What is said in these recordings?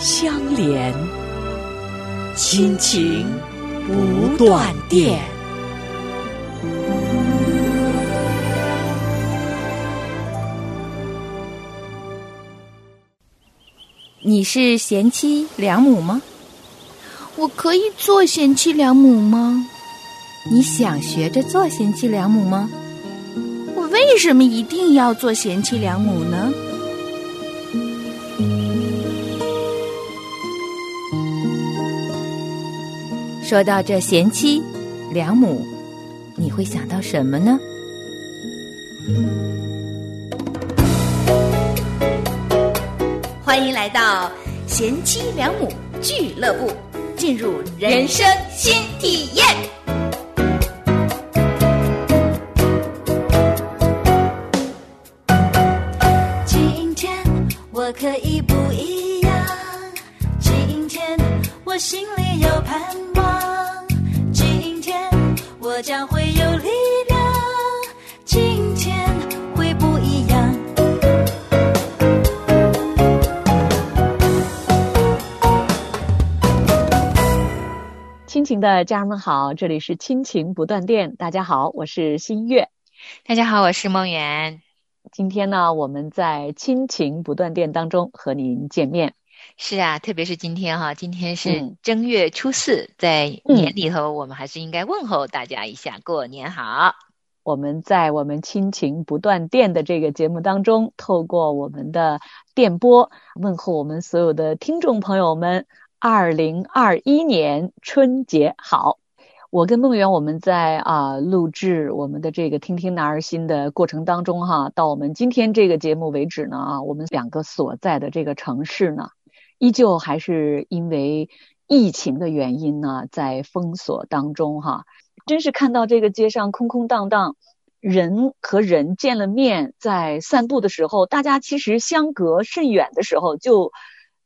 相连，亲情不断电。你是贤妻良母吗？我可以做贤妻良母吗？你想学着做贤妻良母吗？我为什么一定要做贤妻良母呢？说到这贤妻良母，你会想到什么呢？欢迎来到贤妻良母俱乐部，进入人生新体验。亲情的家人们好，这里是亲情不断电。大家好，我是新月。大家好，我是梦圆。今天呢，我们在亲情不断电当中和您见面。是啊，特别是今天哈，今天是正月初四，在年里头，我们还是应该问候大家一下，过年好。我们在我们亲情不断电的这个节目当中，透过我们的电波问候我们所有的听众朋友们。二零二一年春节好！我跟梦圆我们在啊录制我们的这个听听男儿心的过程当中哈，到我们今天这个节目为止呢啊，我们两个所在的这个城市呢，依旧还是因为疫情的原因呢，在封锁当中哈。真是看到这个街上空空荡荡，人和人见了面，在散步的时候，大家其实相隔甚远的时候就。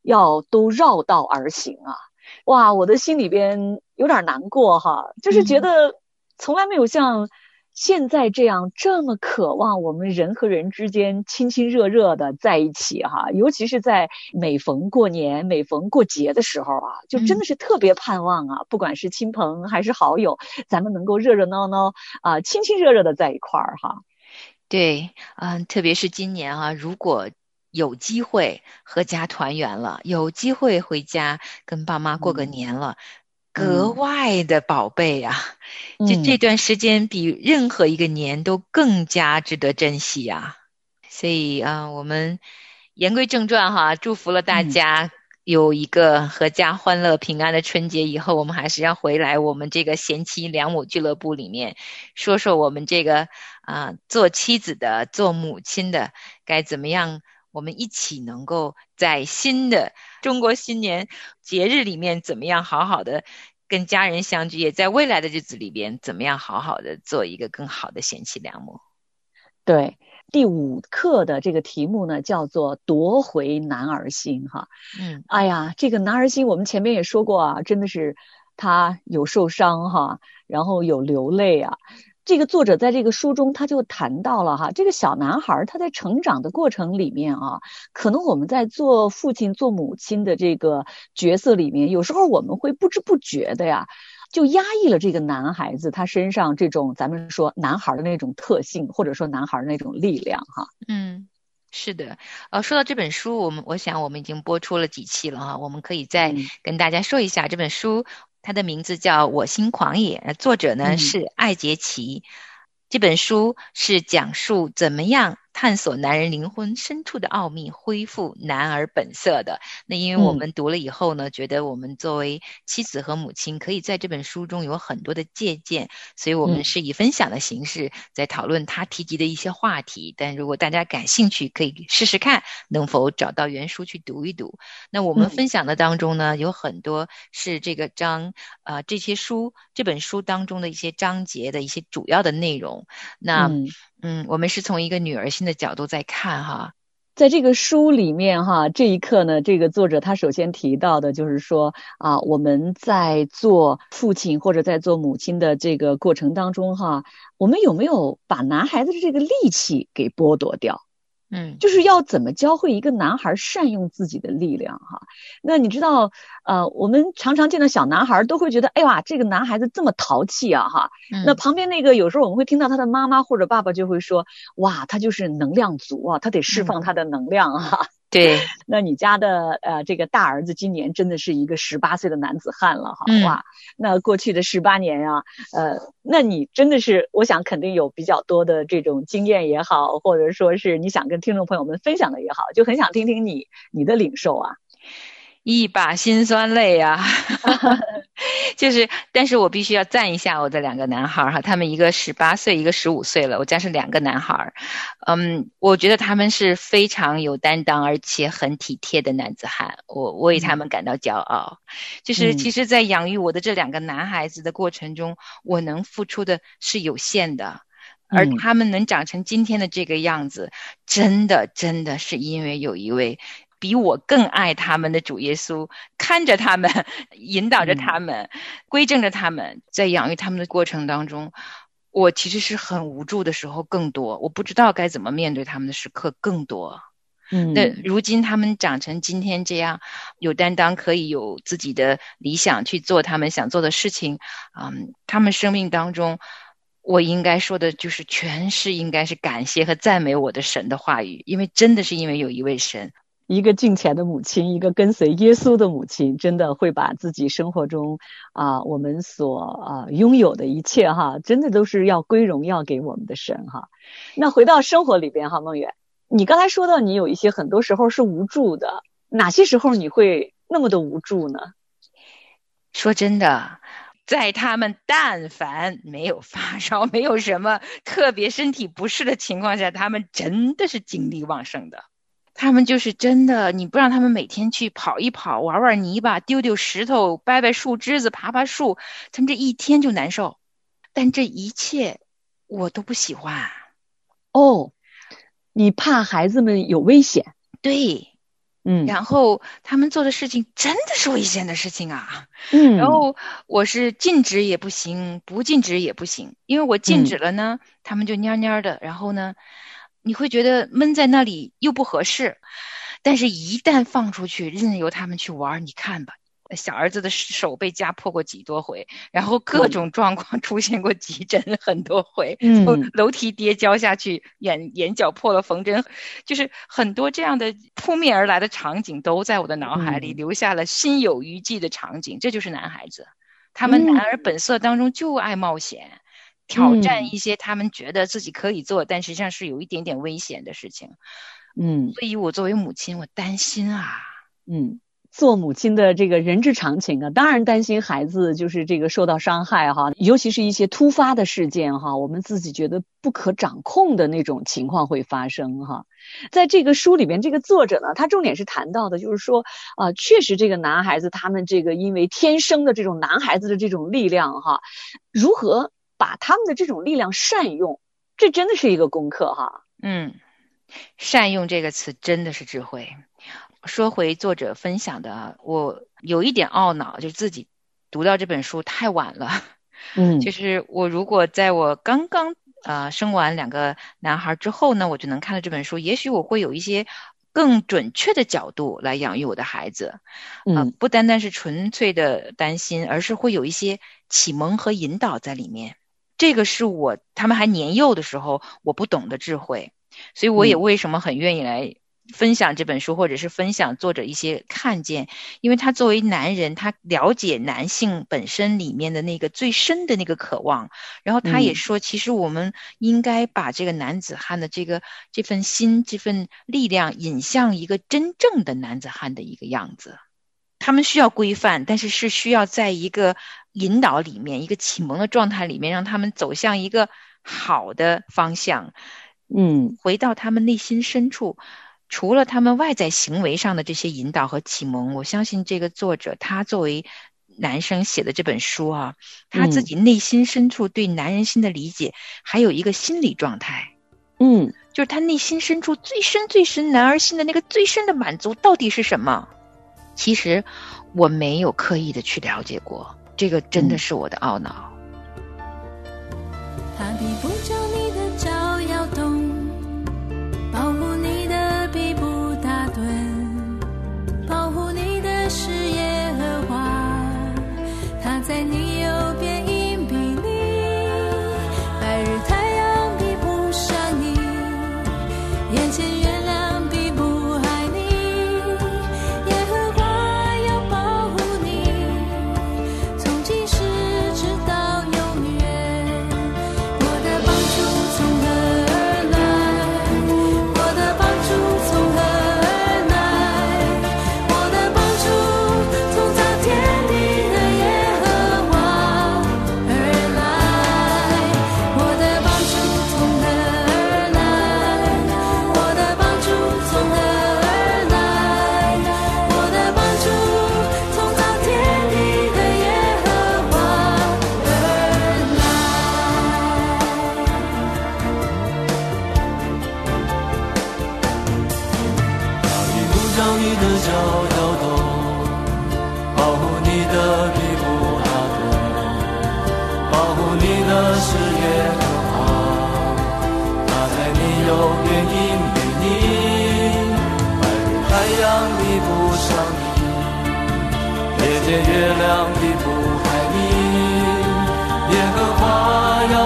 要都绕道而行啊！哇，我的心里边有点难过哈，就是觉得从来没有像现在这样这么渴望我们人和人之间亲亲热热的在一起哈，尤其是在每逢过年、每逢过节的时候啊，就真的是特别盼望啊，不管是亲朋还是好友，咱们能够热热闹闹啊，亲亲热热的在一块儿哈。对，嗯，特别是今年啊，如果。有机会合家团圆了，有机会回家跟爸妈过个年了，格外的宝贝呀！就这段时间比任何一个年都更加值得珍惜呀。所以啊，我们言归正传哈，祝福了大家有一个阖家欢乐平安的春节。以后我们还是要回来我们这个贤妻良母俱乐部里面，说说我们这个啊做妻子的、做母亲的该怎么样。我们一起能够在新的中国新年节日里面，怎么样好好的跟家人相聚？也在未来的日子里边，怎么样好好的做一个更好的贤妻良母？对，第五课的这个题目呢，叫做“夺回男儿心”哈。嗯，哎呀，这个男儿心，我们前面也说过啊，真的是他有受伤哈，然后有流泪啊。这个作者在这个书中，他就谈到了哈，这个小男孩他在成长的过程里面啊，可能我们在做父亲、做母亲的这个角色里面，有时候我们会不知不觉的呀，就压抑了这个男孩子他身上这种咱们说男孩的那种特性，或者说男孩的那种力量哈。嗯，是的。呃，说到这本书，我们我想我们已经播出了几期了哈，我们可以再跟大家说一下这本书。它的名字叫《我心狂野》，作者呢是艾杰奇。这本书是讲述怎么样探索男人灵魂深处的奥秘，恢复男儿本色的。那因为我们读了以后呢，觉得我们作为妻子和母亲，可以在这本书中有很多的借鉴，所以我们是以分享的形式在讨论他提及的一些话题。但如果大家感兴趣，可以试试看能否找到原书去读一读。那我们分享的当中呢，有很多是这个章啊，这些书这本书当中的一些章节的一些主要的内容。那嗯，我们是从一个女儿心的角度在看哈，在这个书里面哈，这一刻呢，这个作者他首先提到的就是说啊，我们在做父亲或者在做母亲的这个过程当中哈，我们有没有把男孩子的这个力气给剥夺掉？嗯，就是要怎么教会一个男孩善用自己的力量哈？那你知道，呃，我们常常见到小男孩都会觉得，哎呀，这个男孩子这么淘气啊哈。那旁边那个有时候我们会听到他的妈妈或者爸爸就会说，哇，他就是能量足啊，他得释放他的能量啊。对，那你家的呃这个大儿子今年真的是一个十八岁的男子汉了哈，哇，那过去的十八年啊，呃，那你真的是，我想肯定有比较多的这种经验也好，或者说是你想跟听众朋友们分享的也好，就很想听听你你的领受啊。一把辛酸泪啊，就是，但是我必须要赞一下我的两个男孩儿哈，他们一个十八岁，一个十五岁了，我家是两个男孩儿，嗯，我觉得他们是非常有担当而且很体贴的男子汉，我我为他们感到骄傲。就是其实，在养育我的这两个男孩子的过程中，我能付出的是有限的，而他们能长成今天的这个样子，真的真的是因为有一位。比我更爱他们的主耶稣，看着他们，引导着他们，规正着他们，在养育他们的过程当中，我其实是很无助的时候更多，我不知道该怎么面对他们的时刻更多。嗯，那如今他们长成今天这样，有担当，可以有自己的理想去做他们想做的事情，嗯，他们生命当中，我应该说的就是全是应该是感谢和赞美我的神的话语，因为真的是因为有一位神。一个敬虔的母亲，一个跟随耶稣的母亲，真的会把自己生活中啊，我们所啊拥有的一切哈，真的都是要归荣耀给我们的神哈。那回到生活里边哈，梦远，你刚才说到你有一些很多时候是无助的，哪些时候你会那么的无助呢？说真的，在他们但凡没有发烧，没有什么特别身体不适的情况下，他们真的是精力旺盛的。他们就是真的，你不让他们每天去跑一跑、玩玩泥巴、丢丢石头、掰掰树枝子、爬爬树，他们这一天就难受。但这一切我都不喜欢。哦，你怕孩子们有危险？对，嗯。然后他们做的事情真的是危险的事情啊。嗯。然后我是禁止也不行，不禁止也不行，因为我禁止了呢，他们就蔫蔫的。然后呢？你会觉得闷在那里又不合适，但是，一旦放出去，任由他们去玩，你看吧，小儿子的手被夹破过几多回，然后各种状况 出现过急诊很多回，嗯，楼梯跌跤下去，眼眼角破了缝针，就是很多这样的扑面而来的场景，都在我的脑海里留下了心有余悸的场景。这就是男孩子，他们男儿本色当中就爱冒险。挑战一些他们觉得自己可以做，但实际上是有一点点危险的事情。嗯，所以我作为母亲，我担心啊。嗯，做母亲的这个人之常情啊，当然担心孩子就是这个受到伤害哈，尤其是一些突发的事件哈，我们自己觉得不可掌控的那种情况会发生哈。在这个书里边，这个作者呢，他重点是谈到的，就是说啊，确实这个男孩子他们这个因为天生的这种男孩子的这种力量哈，如何？把他们的这种力量善用，这真的是一个功课哈。嗯，善用这个词真的是智慧。说回作者分享的，我有一点懊恼，就是自己读到这本书太晚了。嗯，就是我如果在我刚刚呃生完两个男孩之后呢，我就能看到这本书，也许我会有一些更准确的角度来养育我的孩子。嗯，不单单是纯粹的担心，而是会有一些启蒙和引导在里面。这个是我他们还年幼的时候我不懂的智慧，所以我也为什么很愿意来分享这本书，或者是分享作者一些看见，因为他作为男人，他了解男性本身里面的那个最深的那个渴望，然后他也说，其实我们应该把这个男子汉的这个这份心、这份力量引向一个真正的男子汉的一个样子。他们需要规范，但是是需要在一个引导里面、一个启蒙的状态里面，让他们走向一个好的方向。嗯，回到他们内心深处。除了他们外在行为上的这些引导和启蒙，我相信这个作者他作为男生写的这本书啊，他自己内心深处对男人心的理解，还有一个心理状态，嗯，就是他内心深处最深最深男儿心的那个最深的满足到底是什么？其实我没有刻意的去了解过，这个真的是我的懊恼。他比不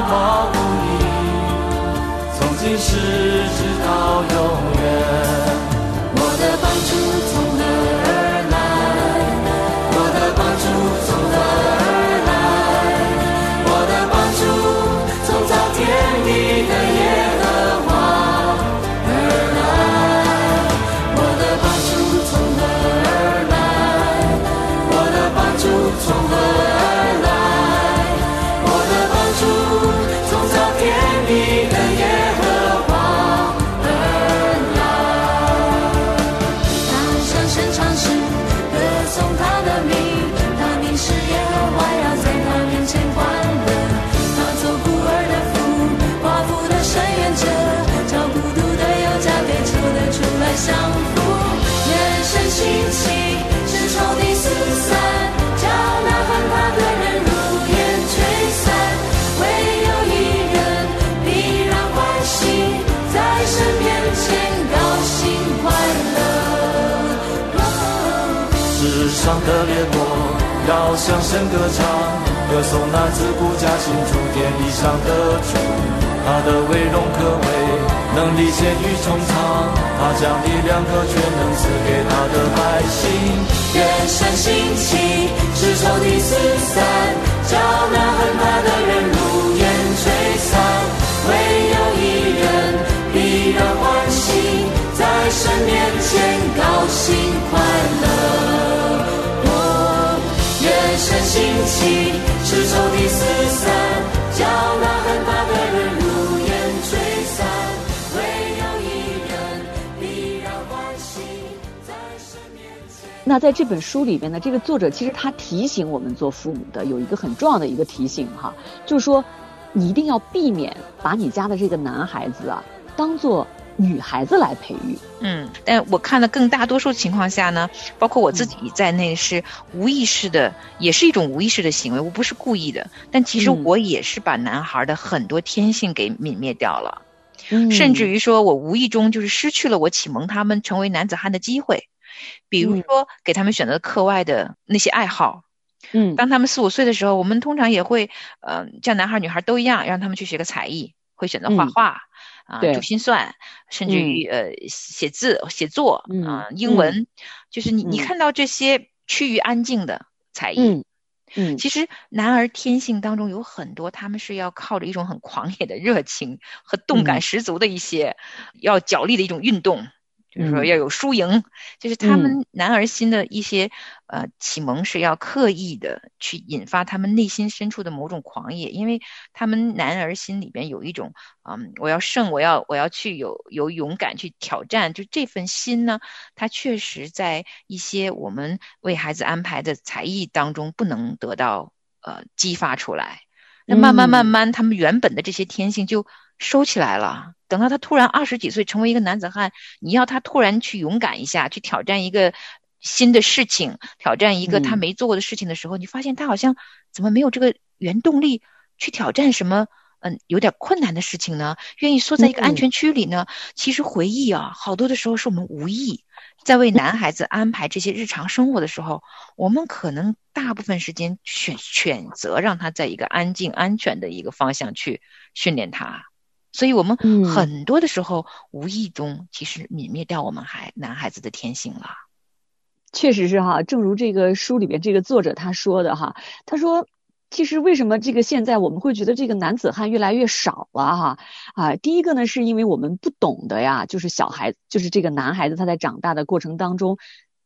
华要保护你，从今世直到永远。上的烈火要向神歌唱，歌颂那自古驾行主天地上的主，他的威荣可畏，能力显于穹苍，他将力量和全能赐给他的百姓。眼神兴起，是仇敌四散，叫那恨他的人如烟吹散。唯有一人必然欢喜，在神面前高兴快乐。哦，眼神兴起，是仇敌四散，叫那恨他的人如烟吹散。唯有一人必然欢喜，在神面前。那在这本书里边呢，这个作者其实他提醒我们做父母的有一个很重要的一个提醒哈，就是说，你一定要避免把你家的这个男孩子啊当做女孩子来培育。嗯，但我看了更大多数情况下呢，包括我自己在内，是无意识的，也是一种无意识的行为。我不是故意的，但其实嗯我也是把男孩的很多天性给泯灭掉了，嗯甚至于说我无意中就是失去了我启蒙他们成为男子汉的机会。比如嗯说，给他们选择课外的那些爱好，嗯当他们四五岁的时候，我们通常也会，呃，像男孩儿女孩儿都一样，让他们去学个才艺，会选择画嗯画，啊，对珠心算，甚至于呃写字、写作嗯啊、英文，就是你你嗯。看到这些趋于安静的才艺。嗯。嗯。其实男儿天性当中有很多，他们是要靠着一种很狂野的热情和动感嗯。十足的一些、要脚力的一种运动，就是说嗯。要有输赢，就是他们男儿心的一些呃启蒙是要刻意的去引发他们内心深处的某种狂野，因为他们男儿心里边有一种嗯，我要胜，我要我要去有有勇敢去挑战，就这份心呢，它确实在一些我们为孩子安排的才艺当中不能得到呃激发出来。那慢慢慢嗯。慢，他们原本的这些天性就收起来了。等到他突然二十几岁成为一个男子汉，你要他突然去勇敢一下，去挑战一个新的事情，挑战一个他嗯没做过的事情的时候，你发现他好像怎么没有这个原动力去挑战什么？嗯，有点困难的事情呢，愿意缩在一个安嗯全区里呢。其实回忆啊，好多的时候是我们无意在为男孩子安排这些日常生活的时候，我们可能大部分时间选选择让他在一个安静、安全的一个方向去训练他，所以我们嗯很多的时候无意中其实泯灭掉我们孩男孩子的天性了。确实是哈，正如这个书里边这个作者他说的哈，他说。其实为什么这个现在我们会觉得这个男子汉越来越少了哈？啊，第一个呢，是因为我们不懂得呀，就是小孩，就是这个男孩子他在长大的过程当中，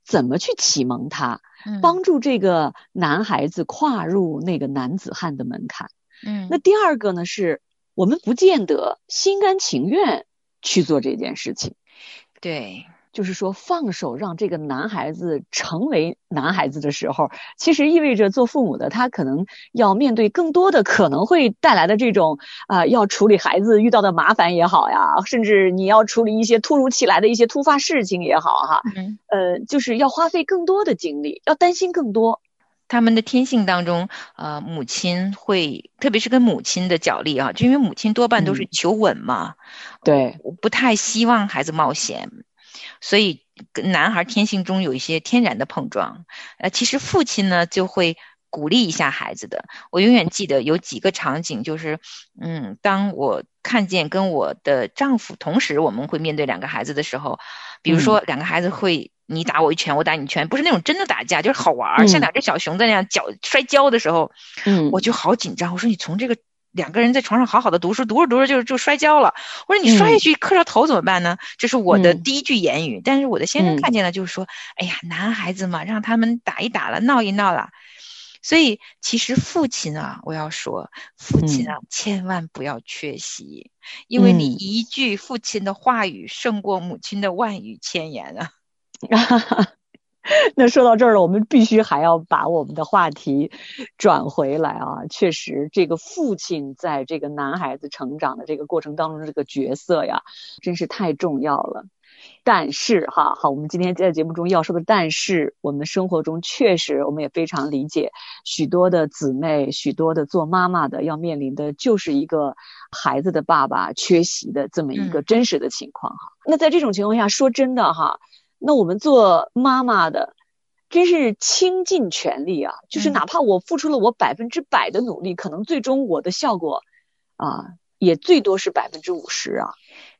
怎么去启蒙他，嗯帮助这个男孩子跨入那个男子汉的门槛。嗯那第二个呢，是我们不见得心甘情愿去做这件事情。对，就是说，放手让这个男孩子成为男孩子的时候，其实意味着做父母的他可能要面对更多的可能会带来的这种啊、呃要处理孩子遇到的麻烦也好呀，甚至你要处理一些突如其来的一些突发事情也好哈，嗯。呃，就是要花费更多的精力，要担心更多。他们的天性当中，呃，母亲会，特别是跟母亲的角力啊，就因为母亲多半都是嗯求稳嘛，对，我不太希望孩子冒险，所以跟男孩天性中有一些天然的碰撞。呃，其实父亲呢就会鼓励一下孩子的。我永远记得有几个场景，就是，嗯，当我看见跟我的丈夫同时我们会面对两个孩子的时候，比如说两个孩子会。你打我一拳，我打你一拳，不是那种真的打架，就是好玩儿，嗯像两只小熊在那样脚摔跤的时候，嗯我就好紧张。我说你从这个两个人在床上好好的读书，读着读着就就摔跤了。我说你摔下去磕着头怎么办呢？这是我的嗯第一句言语。但是我的先生嗯看见了，就是说，哎呀，男孩子嘛，让他们打一打了，闹一闹了。所以其实父亲啊，我要说，父亲啊，千万不要缺席，因为你嗯一句父亲的话语胜过母亲的万语千言啊。那说到这儿了，我们必须还要把我们的话题转回来啊！确实，这个父亲在这个男孩子成长的这个过程当中，这个角色呀，真是太重要了。但是哈，好，我们今天在节目中要说的，但是我们生活中确实，我们也非常理解，许多的姊妹，许多的做妈妈的要面临的就是一个孩子的爸爸缺席的这么一个嗯真实的情况哈。那在这种情况下，说真的哈。那我们做妈妈的，真是倾尽全力啊！就是嗯哪怕我付出了我百分之百的努力，可能最终我的效果啊，也最多是百分之五十啊。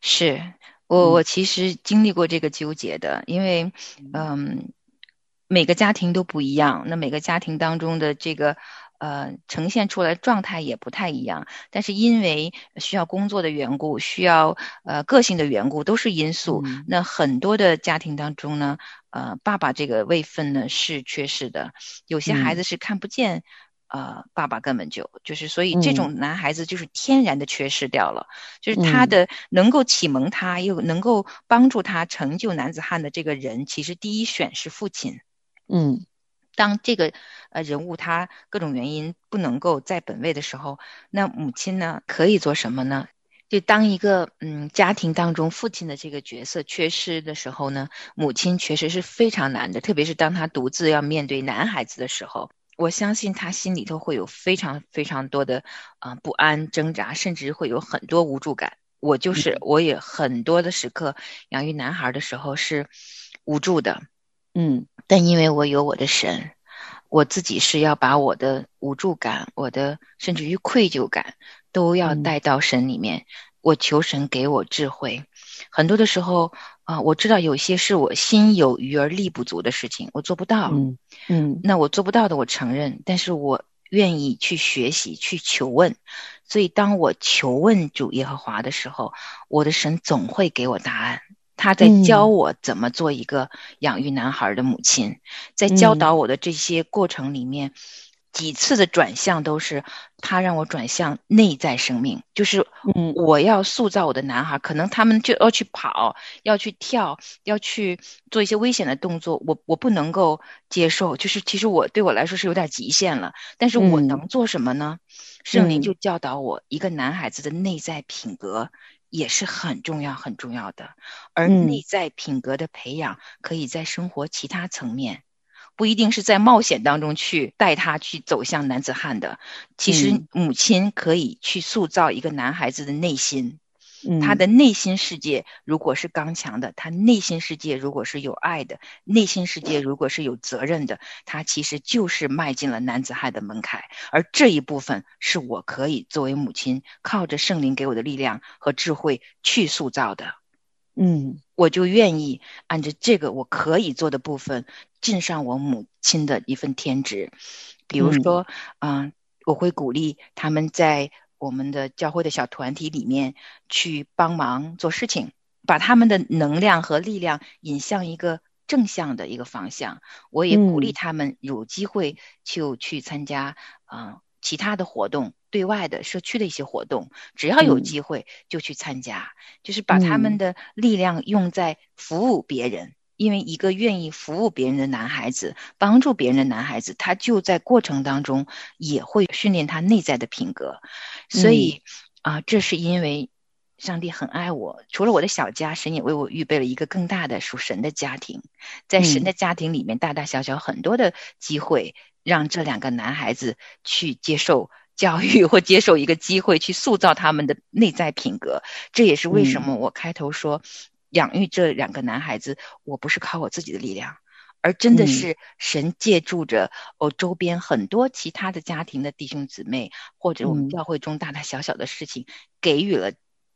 是我，我其实经历过这个纠结的，因为，嗯，每个家庭都不一样，那每个家庭当中的这个。呃，呈现出来状态也不太一样，但是因为需要工作的缘故，需要呃个性的缘故，都是因素。嗯那很多的家庭当中呢，呃，爸爸这个位分呢是缺失的，有些孩子是看不见，呃，爸爸根本就就是，所以这种男孩子就是天然的缺失掉了，就是他的能够启蒙他，又能够帮助他成就男子汉的这个人，其实第一选是父亲。嗯。当这个呃人物他各种原因不能够在本位的时候，那母亲呢可以做什么呢？就当一个嗯家庭当中父亲的这个角色缺失的时候呢，母亲确实是非常难的，特别是当他独自要面对男孩子的时候，我相信他心里头会有非常非常多的啊、呃、不安挣扎，甚至会有很多无助感。我就是我也很多的时刻养育男孩的时候是无助的，嗯。但因为我有我的神，我自己是要把我的无助感、我的甚至于愧疚感，都要带到神里面。我求神给我智慧。很多的时候啊、我知道有些是我心有余而力不足的事情，我做不到。嗯嗯那我做不到的，我承认，但是我愿意去学习，去求问。所以，当我求问主耶和华的时候，我的神总会给我答案。他在嗯。教我怎么做一个养育男孩的母亲，在教嗯。导我的这些过程里面，几次的转向都是他让我转向内在生命，就是嗯。我要塑造我的男孩，可能他们就要去跑，要去跳，要去做一些危险的动作，我我不能够接受，就是其实我对我来说是有点极限了，但是我嗯。能做什么呢？圣灵嗯。就教导我，一个男孩子的内在品格也是很重要很重要的，而嗯。内在品格的培养可以在生活其他层面。不一定是在冒险当中去带他去走向男子汉的，其实嗯。母亲可以去塑造一个男孩子的内心，嗯，他的内心世界如果是刚强的，他内心世界如果是有爱的，内心世界如果是有责任的，他其实就是迈进了男子汉的门槛。而这一部分是我可以作为母亲，靠着圣灵给我的力量和智慧去塑造的。嗯我就愿意按照这个我可以做的部分，尽上我母亲的一份天职。比如说，嗯、我会鼓励他们在我们的教会的小团体里面去帮忙做事情，把他们的能量和力量引向一个正向的一个方向。我也鼓励嗯他们有机会就去参加，嗯、其他的活动，对外的社区的一些活动，只要有嗯机会就去参加，就是把他们嗯的力量用在服务别人。因为一个愿意服务别人的男孩子，帮助别人的男孩子，他就在过程当中也会训练他内在的品格。所以啊、这是因为上帝很爱我，除了我的小家，神也为我预备了一个更大的属神的家庭。在神嗯的家庭里面，大大小小很多的机会，让这两个男孩子去接受教育或接受一个机会，去塑造他们的内在品格。这也是为什嗯么我开头说，养育这两个男孩子，我不是靠我自己的力量。而真的嗯是神借助着我周边很多其他的家庭的弟兄姊妹，或者我们嗯教会中大大小小的事情，给予了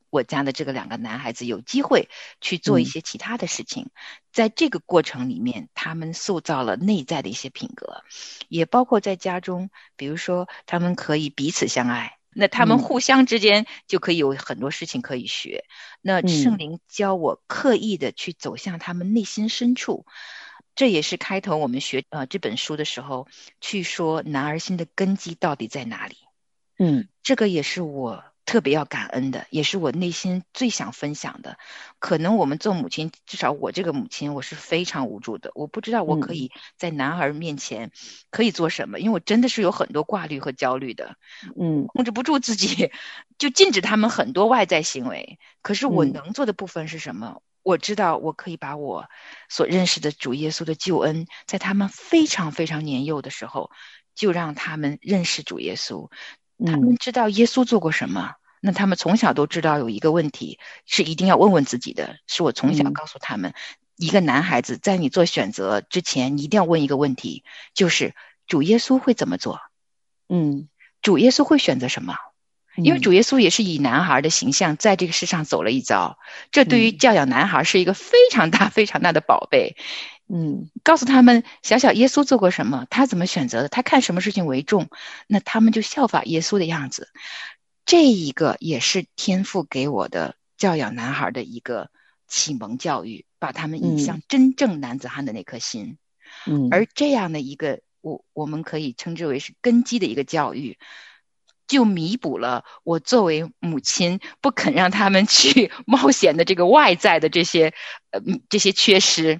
我家的这个两个男孩子有机会去做一嗯些其他的事情。在这个过程里面，他们塑造了内在的一些品格，也包括在家中，比如说他们可以彼此相爱。那他们嗯互相之间就可以有很多事情可以学。那嗯圣灵教我刻意的去走向他们内心深处，这也是开头我们学呃这本书的时候去说男儿心的根基到底在哪里。嗯这个也是我特别要感恩的，也是我内心最想分享的。可能我们做母亲，至少我这个母亲，我是非常无助的。我不知道我可以在男儿面前可以做什么，因为我真的是有很多挂虑和焦虑的，嗯控制不住自己，就禁止他们很多外在行为。可是我嗯能做的部分是什么？我知道我可以把我所认识的主耶稣的救恩，在他们非常非常年幼的时候，就让他们认识主耶稣。他们嗯知道耶稣做过什么，那他们从小都知道有一个问题是一定要问问自己的，是我从小嗯告诉他们，一个男孩子在你做选择之前，你一定要问一个问题，就是主耶稣会怎么做？嗯，主耶稣会选择什么？因为嗯主耶稣也是以男孩的形象在这个世上走了一遭，这对于嗯教养男孩是一个非常大、非常大的宝贝。嗯告诉他们，小小耶稣做过什么，他怎么选择的，他看什么事情为重，那他们就效法耶稣的样子。这一个也是天父给我的教养男孩的一个启蒙教育，把他们引向真正男子汉的那颗心。嗯，而这样的一个，我我们可以称之为是根基的一个教育，就弥补了我作为母亲不肯让他们去冒险的这个外在的这些呃嗯这些缺失。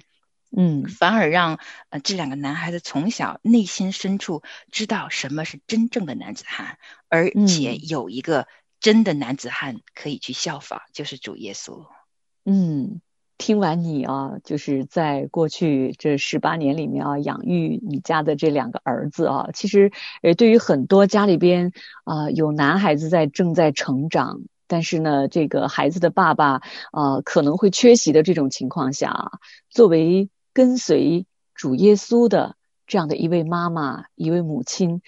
嗯反而让呃这两个男孩子从小内心深处知道什么是真正的男子汉，而且嗯有一个真的男子汉可以去效仿，就是主耶稣。嗯，听完你啊，就是在过去这十八年里面啊，养育你家的这两个儿子啊，其实呃，对于很多家里边啊、有男孩子在正在成长，但是呢，这个孩子的爸爸啊、可能会缺席的这种情况下啊，作为跟随主耶稣的这样的一位妈妈、一位母亲，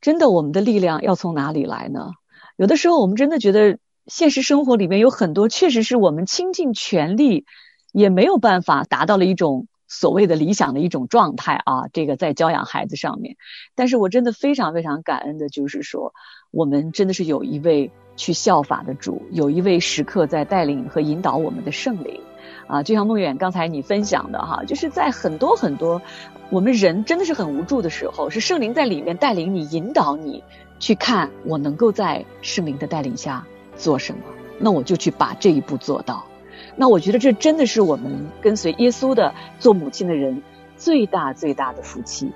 真的我们的力量要从哪里来呢？有的时候我们真的觉得现实生活里面有很多确实是我们倾尽全力也没有办法达到了一种所谓的理想的一种状态啊。这个在教养孩子上面，但是我真的非常非常感恩的，就是说我们真的是有一位去效法的主，有一位时刻在带领和引导我们的圣灵啊。就像梦远刚才你分享的哈，就是在很多很多我们人真的是很无助的时候，是圣灵在里面带领你、引导你去看，我能够在圣灵的带领下做什么，那我就去把这一步做到。那我觉得这真的是我们跟随耶稣的做母亲的人最大最大的福气。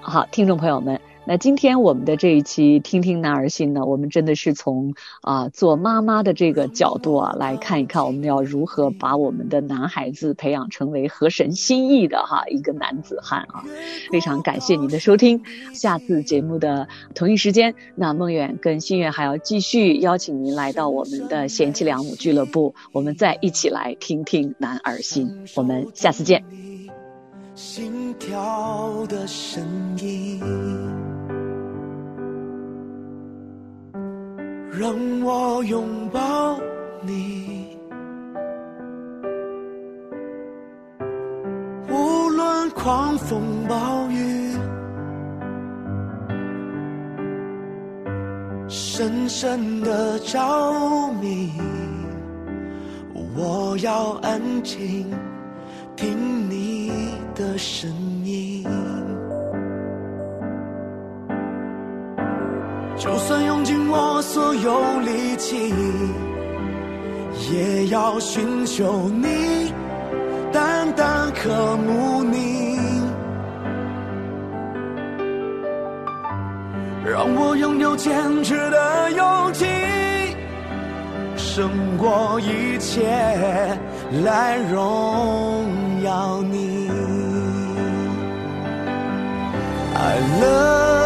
好，听众朋友们。那今天我们的这一期听听男儿心呢，我们真的是从啊做妈妈的这个角度啊来看一看，我们要如何把我们的男孩子培养成为合神心意的哈一个男子汉啊！非常感谢您的收听，下次节目的同一时间，那梦远跟心愿还要继续邀请您来到我们的贤妻良母俱乐部，我们再一起来听听男儿心，我们下次见。心跳的声音。让我拥抱你，无论狂风暴雨，深深的着迷。我要安静听你的声音。就算用尽我所有力气，也要寻求你，淡淡渴慕你，让我拥有坚持的勇气，胜过一切来荣耀你。I love.